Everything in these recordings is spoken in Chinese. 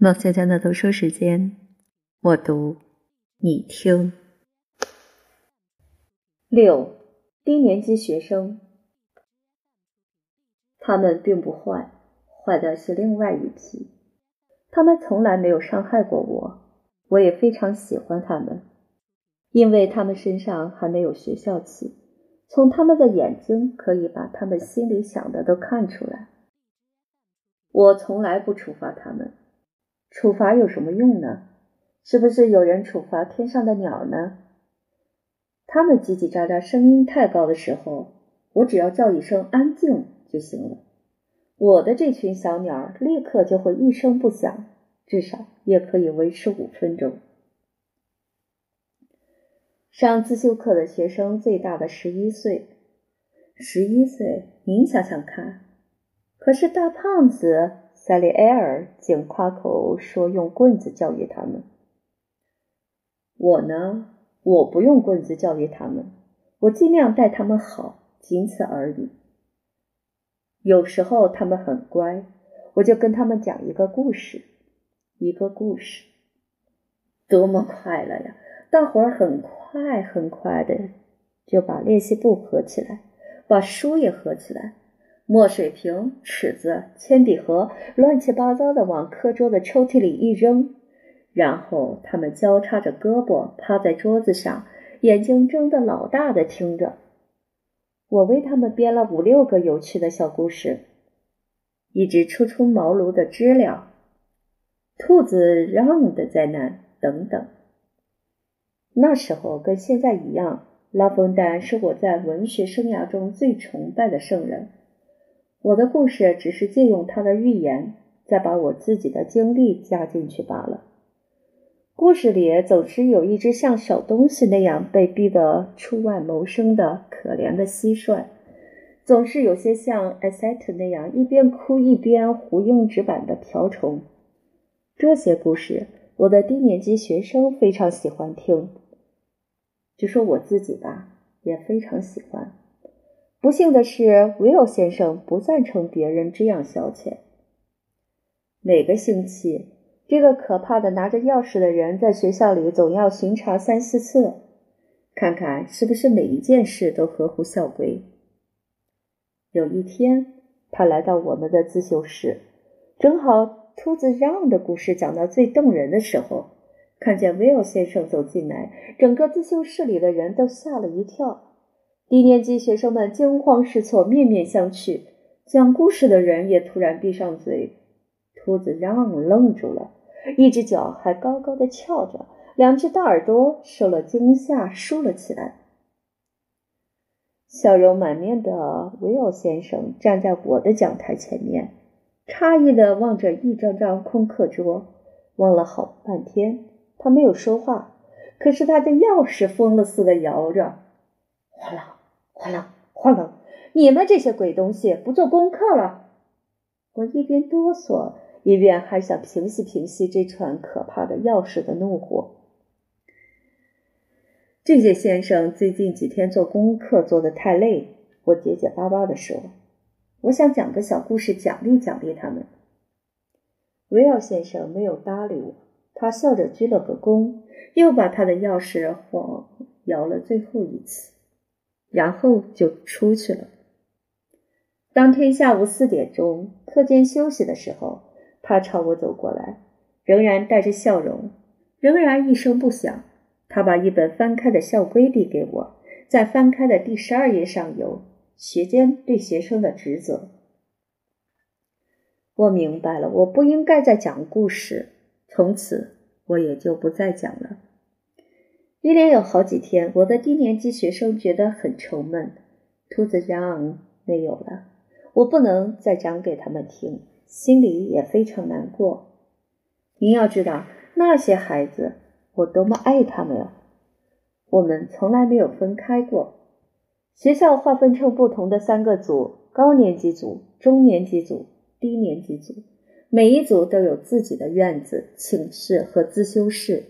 孟小江的读书时间，我读，你听。六，低年级学生，他们并不坏，坏的是另外一批。他们从来没有伤害过我，我也非常喜欢他们，因为他们身上还没有学校气。从他们的眼睛可以把他们心里想的都看出来。我从来不处罚他们。处罚有什么用呢？是不是有人处罚天上的鸟呢？他们叽叽喳喳、声音太高的时候，我只要叫一声“安静”就行了。我的这群小鸟立刻就会一声不响，至少也可以维持五分钟。上自修课的学生最大的十一岁，十一岁，您想想看。可是大胖子。塞利埃尔竟夸口说用棍子教育他们。我呢，我不用棍子教育他们，我尽量待他们好，仅此而已。有时候他们很乖，我就跟他们讲一个故事，一个故事，多么快乐呀！大伙儿很快很快的就把练习簿合起来，把书也合起来。墨水瓶、尺子、铅笔盒，乱七八糟的往课桌的抽屉里一扔，然后他们交叉着胳膊趴在桌子上，眼睛睁得老大的听着。我为他们编了五六个有趣的小故事，一只初出茅庐的知了，兔子让的灾难等等。那时候跟现在一样，拉封丹是我在文学生涯中最崇拜的圣人。我的故事只是借用他的寓言，再把我自己的经历加进去罢了。故事里总是有一只像小东西那样被逼得出外谋生的可怜的蟋蟀，总是有些像艾塞特那样一边哭一边胡用纸板的瓢虫。这些故事，我的低年级学生非常喜欢听。就说我自己吧，也非常喜欢。不幸的是，维尔先生不赞成别人这样消遣。每个星期，这个可怕的拿着钥匙的人在学校里总要巡查三四次，看看是不是每一件事都合乎校规。有一天，他来到我们的自修室，正好兔子让的故事讲到最动人的时候，看见威尔先生走进来，整个自修室里的人都吓了一跳。低年级学生们惊慌失措，面面相觑。讲故事的人也突然闭上嘴。兔子让愣住了，一只脚还高高的翘着，两只大耳朵受了惊吓竖了起来。笑容满面的维尔先生站在我的讲台前面，诧异的望着一张张空课桌，望了好半天，他没有说话，可是他的钥匙疯了似的摇着，哗啦。哗啦哗啦！你们这些鬼东西不做功课了！我一边哆嗦，一边还想平息平息这串可怕的钥匙的怒火。这些先生最近几天做功课做得太累，我结结巴巴地说：“我想讲个小故事奖励奖励他们。”维尔先生没有搭理我，他笑着鞠了个躬，又把他的钥匙晃摇了最后一次。然后就出去了。当天下午四点钟，课间休息的时候，他朝我走过来，仍然带着笑容，仍然一声不响。他把一本翻开的校规递给我，在翻开的第十二页上有学监对学生的职责。我明白了，我不应该再讲故事，从此我也就不再讲了。一连有好几天，我的低年级学生觉得很愁闷。兔子让没有了，我不能再讲给他们听，心里也非常难过。您要知道，那些孩子，我多么爱他们啊！我们从来没有分开过。学校划分成不同的三个组：高年级组、中年级组、低年级组。每一组都有自己的院子、寝室和自修室。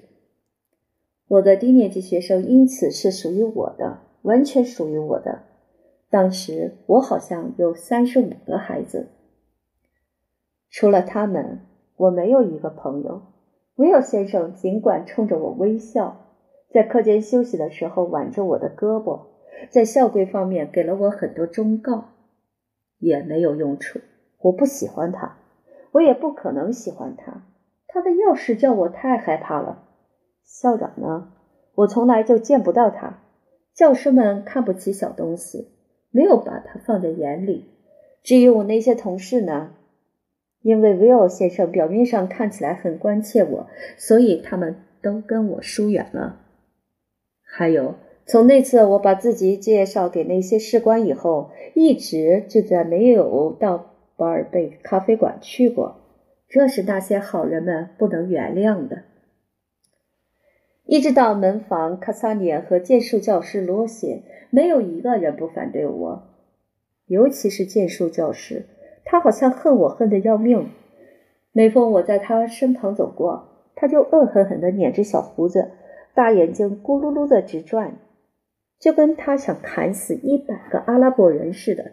我的低年级学生因此是属于我的，完全属于我的。当时我好像有三十五个孩子，除了他们，我没有一个朋友。威尔先生尽管冲着我微笑，在课间休息的时候挽着我的胳膊，在校规方面给了我很多忠告，也没有用处。我不喜欢他，我也不可能喜欢他。他的钥匙叫我太害怕了。校长呢？我从来就见不到他。教师们看不起小东西，没有把他放在眼里。至于我那些同事呢？因为威尔先生表面上看起来很关切我，所以他们都跟我疏远了。还有，从那次我把自己介绍给那些士官以后，一直就再没有到巴尔贝咖啡馆去过。这是那些好人们不能原谅的。一直到门房卡萨尼和剑术教师罗西，没有一个人不反对我，尤其是剑术教师，他好像恨我恨得要命。每逢我在他身旁走过，他就恶狠狠地捻着小胡子，大眼睛咕噜噜的直转，就跟他想砍死一百个阿拉伯人似的。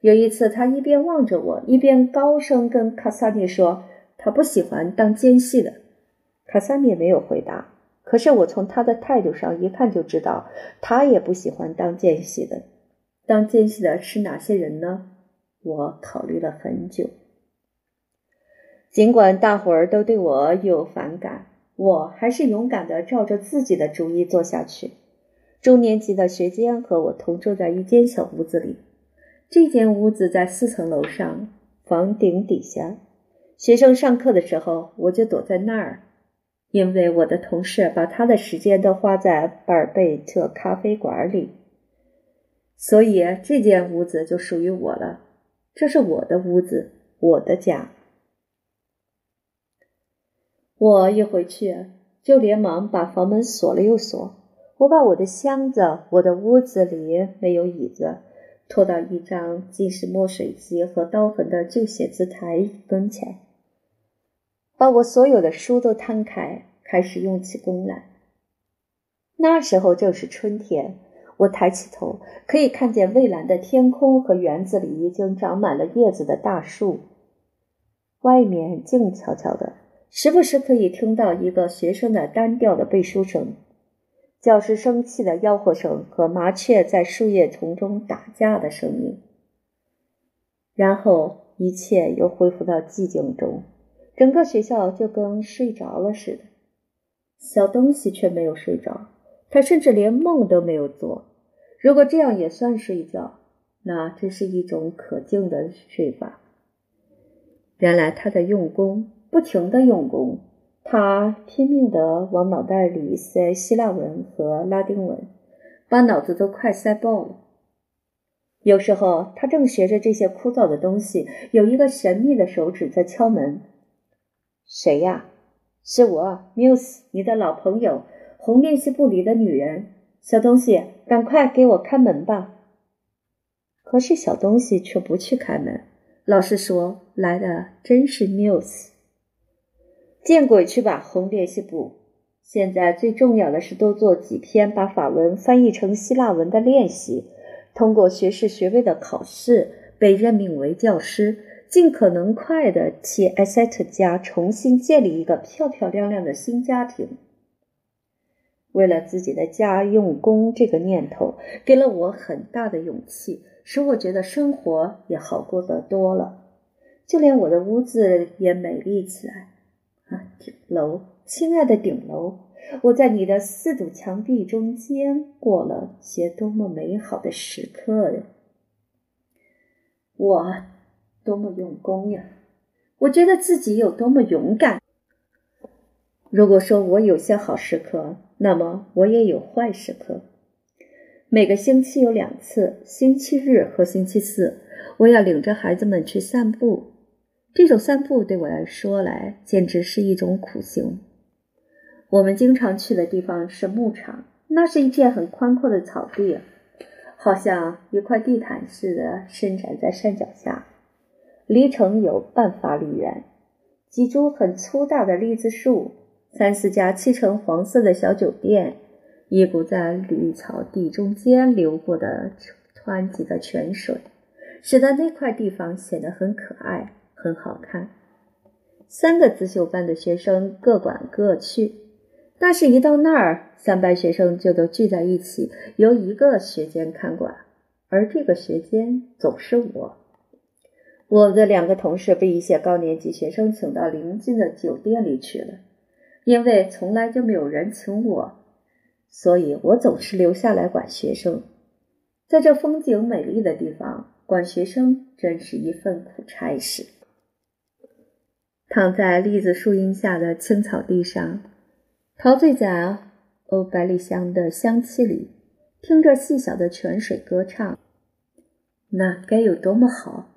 有一次，他一边望着我，一边高声跟卡萨尼说：“他不喜欢当奸细的。”卡萨尼没有回答。可是我从他的态度上一看就知道，他也不喜欢当奸细的。当奸细的是哪些人呢？我考虑了很久。尽管大伙儿都对我有反感，我还是勇敢地照着自己的主意做下去。中年级的学监和我同住在一间小屋子里，这间屋子在四层楼上，房顶底下。学生上课的时候，我就躲在那儿。因为我的同事把他的时间都花在巴尔贝特咖啡馆里，所以这间屋子就属于我了。这是我的屋子，我的家。我一回去就连忙把房门锁了又锁。我把我的箱子，我的屋子里没有椅子，拖到一张尽是墨水机和刀痕的旧写字台跟前。把我所有的书都摊开，开始用起功来。那时候正是春天，我抬起头，可以看见蔚蓝的天空和园子里已经长满了叶子的大树。外面静悄悄的，时不时可以听到一个学生的单调的背书声、教师生气的吆喝声和麻雀在树叶丛中打架的声音。然后一切又恢复到寂静中。整个学校就跟睡着了似的，小东西却没有睡着，他甚至连梦都没有做。如果这样也算睡觉，那这是一种可敬的睡法。原来他在用功，不停的用功，他拼命的往脑袋里塞希腊文和拉丁文，把脑子都快塞爆了。有时候他正学着这些枯燥的东西，有一个神秘的手指在敲门。谁呀？是我，Muse，你的老朋友，红练习部里的女人。小东西，赶快给我开门吧。可是小东西却不去开门。老师说，来的真是 Muse。见鬼去吧，红练习部！现在最重要的是多做几篇把法文翻译成希腊文的练习，通过学士学位的考试，被任命为教师。尽可能快的替艾塞特家重新建立一个漂漂亮亮的新家庭。为了自己的家用功，这个念头给了我很大的勇气，使我觉得生活也好过得多了。就连我的屋子也美丽起来。啊，顶楼，亲爱的顶楼，我在你的四堵墙壁中间过了些多么美好的时刻呀！我。多么用功呀！我觉得自己有多么勇敢。如果说我有些好时刻，那么我也有坏时刻。每个星期有两次，星期日和星期四，我要领着孩子们去散步。这种散步对我来说来，简直是一种苦行。我们经常去的地方是牧场，那是一片很宽阔的草地，好像一块地毯似的伸展在山脚下。离城有半法里远，几株很粗大的栗子树，三四家漆成黄色的小酒店，一股在绿草地中间流过的湍急的泉水，使得那块地方显得很可爱、很好看。三个自修班的学生各管各去，但是，一到那儿，三班学生就都聚在一起，由一个学监看管，而这个学监总是我。我的两个同事被一些高年级学生请到邻近的酒店里去了，因为从来就没有人请我，所以我总是留下来管学生。在这风景美丽的地方，管学生真是一份苦差事。躺在栗子树荫下的青草地上，陶醉在欧百里香的香气里，听着细小的泉水歌唱，那该有多么好！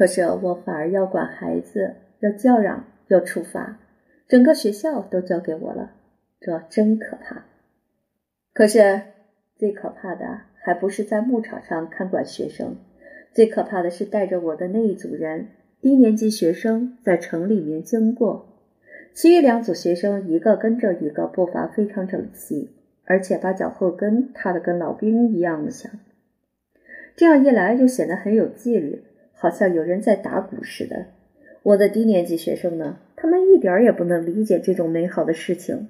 可是我反而要管孩子，要叫嚷，要处罚，整个学校都交给我了，这真可怕。可是最可怕的还不是在牧场上看管学生，最可怕的是带着我的那一组人，低年级学生在城里面经过，其余两组学生一个跟着一个，步伐非常整齐，而且把脚后跟踏得跟老兵一样的响。这样一来就显得很有纪律。好像有人在打鼓似的。我的低年级学生呢？他们一点也不能理解这种美好的事情。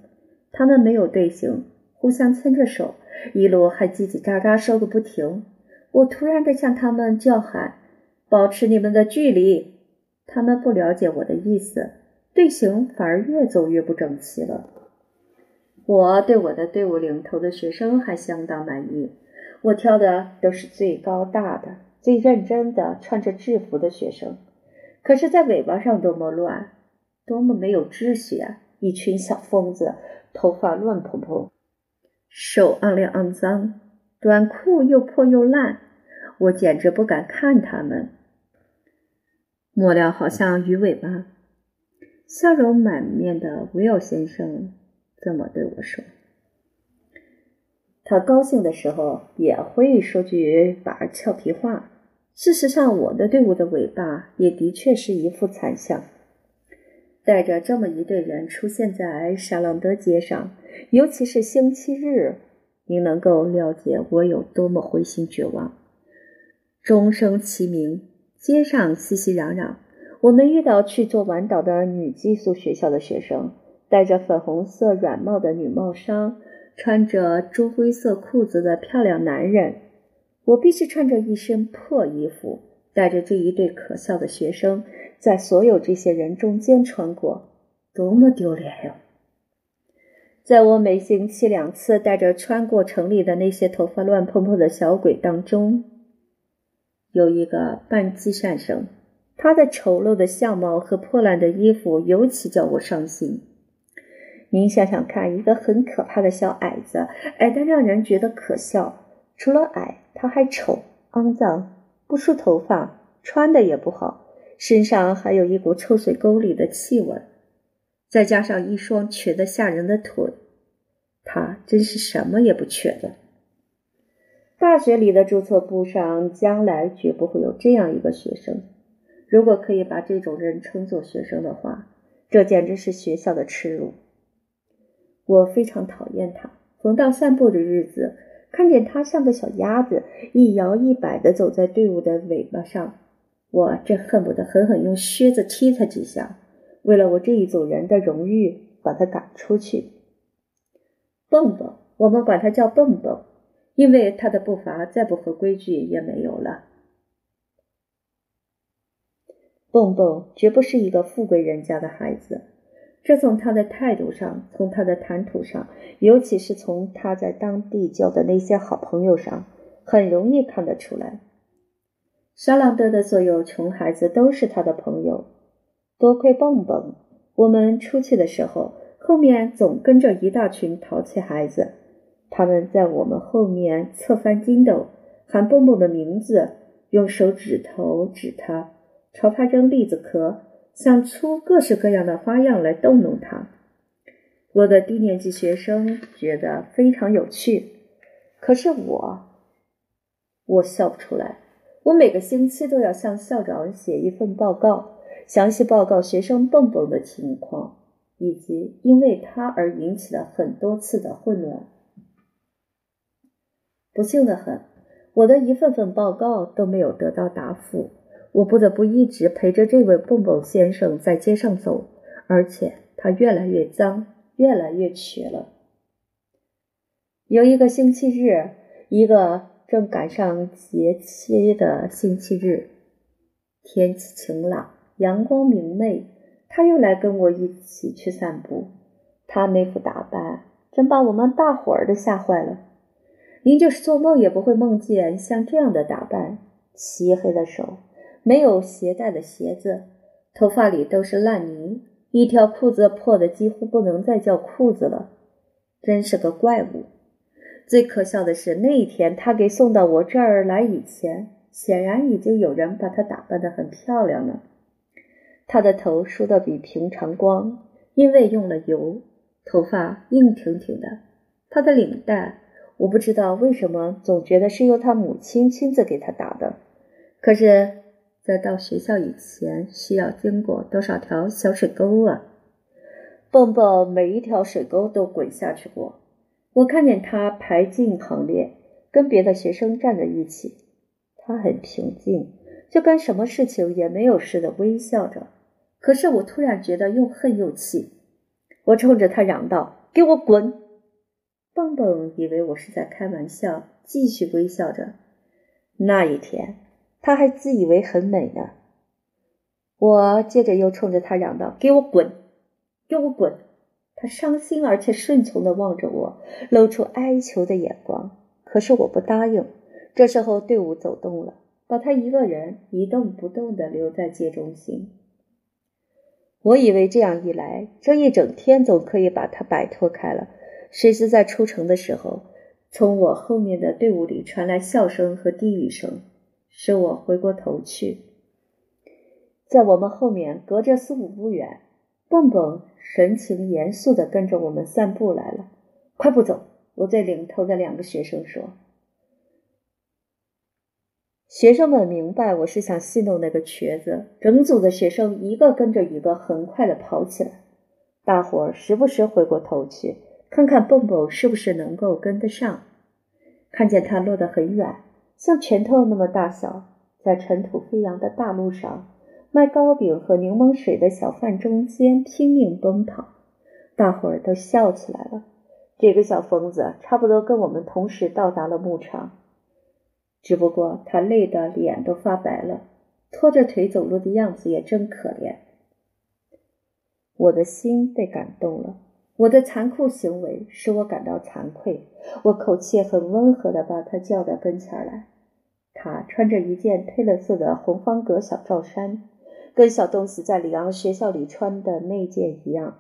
他们没有队形，互相牵着手，一路还叽叽喳喳说个不停。我突然的向他们叫喊：“保持你们的距离！”他们不了解我的意思，队形反而越走越不整齐了。我对我的队伍领头的学生还相当满意，我挑的都是最高大的。最认真的穿着制服的学生，可是，在尾巴上多么乱，多么没有秩序啊！一群小疯子，头发乱蓬蓬，手肮亮肮脏，短裤又破又烂，我简直不敢看他们。末了，好像鱼尾巴，笑容满面的威尔先生这么对我说。他高兴的时候也会说句把俏皮话。事实上，我的队伍的尾巴也的确是一副惨相。带着这么一队人出现在沙朗德街上，尤其是星期日，您能够了解我有多么灰心绝望。钟声齐鸣，街上熙熙攘攘。我们遇到去做晚岛的女寄宿学校的学生，戴着粉红色软帽的女帽商。穿着朱灰色裤子的漂亮男人，我必须穿着一身破衣服，带着这一对可笑的学生，在所有这些人中间穿过，多么丢脸哟！在我每星期两次带着穿过城里的那些头发乱蓬蓬的小鬼当中，有一个半机善生，他的丑陋的相貌和破烂的衣服尤其叫我伤心。您想想看，一个很可怕的小矮子，矮得让人觉得可笑。除了矮，他还丑、肮脏，不梳头发，穿的也不好，身上还有一股臭水沟里的气味，再加上一双瘸得吓人的腿，他真是什么也不缺的。大学里的注册簿上，将来绝不会有这样一个学生。如果可以把这种人称作学生的话，这简直是学校的耻辱。我非常讨厌他。逢到散步的日子，看见他像个小鸭子，一摇一摆地走在队伍的尾巴上，我真恨不得狠狠用靴子踢他几下，为了我这一组人的荣誉，把他赶出去。蹦蹦，我们管他叫蹦蹦，因为他的步伐再不合规矩也没有了。蹦蹦绝不是一个富贵人家的孩子。这从他的态度上，从他的谈吐上，尤其是从他在当地交的那些好朋友上，很容易看得出来。沙朗德的所有穷孩子都是他的朋友。多亏蹦蹦，我们出去的时候，后面总跟着一大群淘气孩子。他们在我们后面侧翻筋斗，喊蹦蹦的名字，用手指头指他，朝他扔栗子壳。想出各式各样的花样来逗弄他。我的低年级学生觉得非常有趣，可是我，我笑不出来。我每个星期都要向校长写一份报告，详细报告学生蹦蹦的情况，以及因为他而引起的很多次的混乱。不幸的很，我的一份份报告都没有得到答复。我不得不一直陪着这位蹦蹦先生在街上走，而且他越来越脏，越来越瘸了。有一个星期日，一个正赶上节期的星期日，天气晴朗，阳光明媚，他又来跟我一起去散步。他那副打扮真把我们大伙儿都吓坏了。您就是做梦也不会梦见像这样的打扮：漆黑的手，没有鞋带的鞋子，头发里都是烂泥，一条裤子破的几乎不能再叫裤子了，真是个怪物。最可笑的是，那一天他给送到我这儿来以前，显然已经有人把他打扮得很漂亮了。他的头梳得比平常光，因为用了油，头发硬挺挺的。他的领带。我不知道为什么总觉得是由他母亲亲自给他打的，可是，在到学校以前需要经过多少条小水沟啊？蹦蹦每一条水沟都滚下去过。我看见他排进行列，跟别的学生站在一起，他很平静，就跟什么事情也没有似的微笑着。可是我突然觉得又恨又气，我冲着他嚷道：“给我滚！”蹦蹦以为我是在开玩笑，继续微笑着。那一天，他还自以为很美呢。我接着又冲着他嚷道：“给我滚，给我滚！”他伤心而且顺从地望着我，露出哀求的眼光。可是我不答应。这时候队伍走动了，把他一个人一动不动地留在街中心。我以为这样一来，这一整天总可以把他摆脱开了。谁知在出城的时候，从我后面的队伍里传来笑声和低语声，使我回过头去。在我们后面，隔着四五步远，蹦蹦神情严肃地跟着我们散步来了。快步走！我对领头的两个学生说。学生们明白我是想戏弄那个瘸子，整组的学生一个跟着一个，很快地跑起来。大伙儿时不时回过头去。看看蹦蹦是不是能够跟得上？看见他落得很远，像拳头那么大小，在尘土飞扬的大路上，卖糕饼和柠檬水的小贩中间拼命奔跑，大伙儿都笑起来了。这个小疯子差不多跟我们同时到达了牧场，只不过他累得脸都发白了，拖着腿走路的样子也真可怜。我的心被感动了。我的残酷行为使我感到惭愧。我口气很温和地把他叫到跟前来。他穿着一件褪了色的红方格小罩衫，跟小东西在里昂学校里穿的那件一样。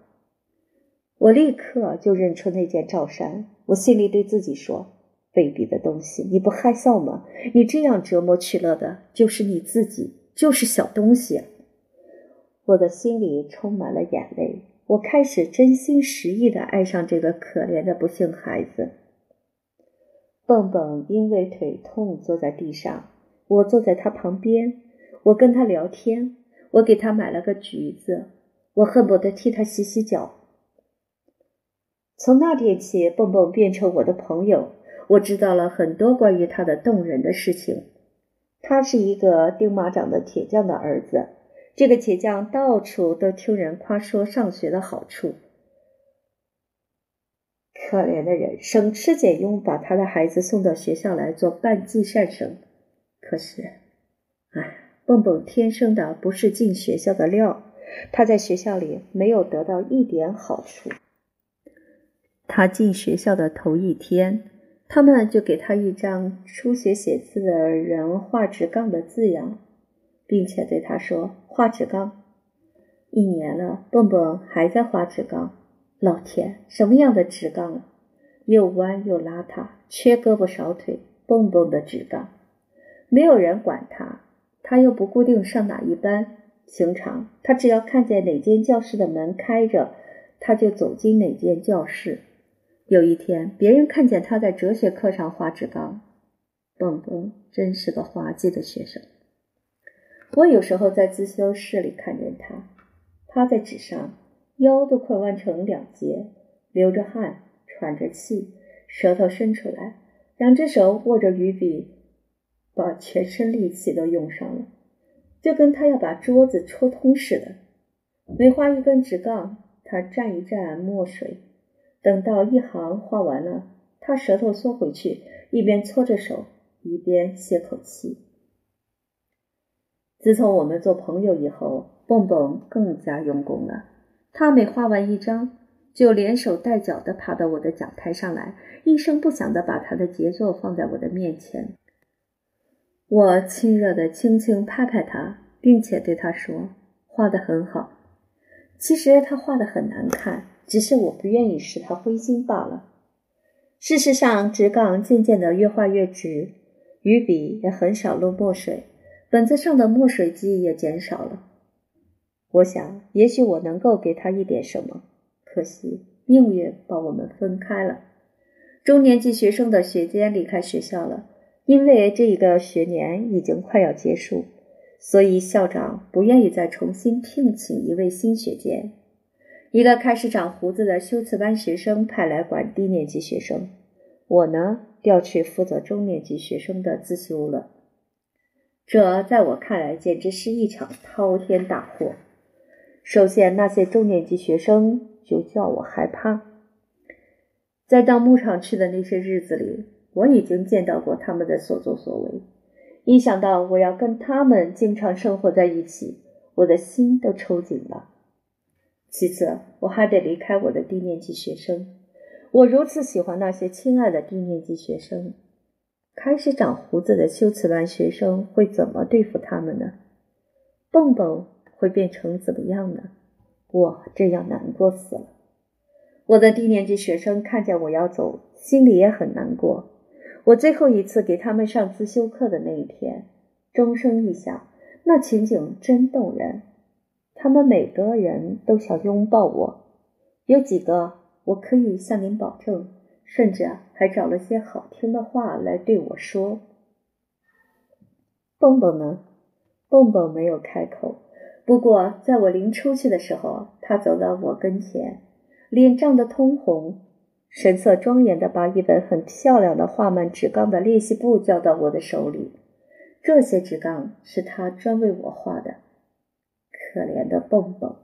我立刻就认出那件罩衫。我心里对自己说：“卑鄙的东西，你不害臊吗？你这样折磨取乐的，就是你自己，就是小东西。”我的心里充满了眼泪。我开始真心实意的爱上这个可怜的不幸孩子。蹦蹦因为腿痛坐在地上，我坐在他旁边，我跟他聊天，我给他买了个橘子，我恨不得替他洗洗脚。从那天起，蹦蹦变成我的朋友，我知道了很多关于他的动人的事情。他是一个钉马掌的铁匠的儿子。这个铁匠到处都听人夸说上学的好处。可怜的人，省吃俭用把他的孩子送到学校来做半季善生。可是，哎，蹦蹦天生的不是进学校的料，他在学校里没有得到一点好处。他进学校的头一天，他们就给他一张初学写字的人画直杠的字样。并且对他说：“画纸缸，一年了，蹦蹦还在画纸缸。老天，什么样的纸缸啊！又弯又邋遢，缺胳膊少腿，蹦蹦的纸缸。没有人管他，他又不固定上哪一班。平常他只要看见哪间教室的门开着，他就走进哪间教室。有一天，别人看见他在哲学课上画纸缸，蹦蹦真是个滑稽的学生。”我有时候在自修室里看见他，趴在纸上，腰都快弯成两截，流着汗，喘着气，舌头伸出来，两只手握着鱼笔，把全身力气都用上了。就跟他要把桌子戳通似的。每画一根直杠，他蘸一蘸墨水，等到一行画完了，他舌头缩回去，一边搓着手，一边歇口气。自从我们做朋友以后，蹦蹦更加用功了。他每画完一张，就连手带脚的爬到我的讲台上来，一声不响的把他的杰作放在我的面前。我亲热的轻轻拍拍他，并且对他说：“画的很好。”其实他画的很难看，只是我不愿意使他灰心罢了。事实上，直杠渐渐的越画越直，鱼笔也很少漏墨水，本子上的墨水迹也减少了。我想，也许我能够给他一点什么，可惜命运把我们分开了。中年级学生的学监离开学校了。因为这一个学年已经快要结束，所以校长不愿意再重新聘请一位新学监。一个开始长胡子的修辞班学生派来管低年级学生，我呢调去负责中年级学生的自修了。这在我看来简直是一场滔天大祸。首先，那些中年级学生就叫我害怕。在到牧场去的那些日子里。我已经见到过他们的所作所为，一想到我要跟他们经常生活在一起，我的心都抽紧了。其次，我还得离开我的低年级学生。我如此喜欢那些亲爱的低年级学生，开始长胡子的修辞班学生会怎么对付他们呢？蹦蹦会变成怎么样呢？我这样难过死了。我的低年级学生看见我要走，心里也很难过。我最后一次给他们上自修课的那一天，钟声一响，那情景真动人。他们每个人都想拥抱我，有几个我可以向您保证，甚至还找了些好听的话来对我说。蹦蹦呢？蹦蹦没有开口，不过在我临出去的时候，他走到我跟前，脸涨得通红。神色庄严地把一本很漂亮的画满纸缸的练习簿交到我的手里，这些纸缸是他专为我画的。可怜的蹦蹦。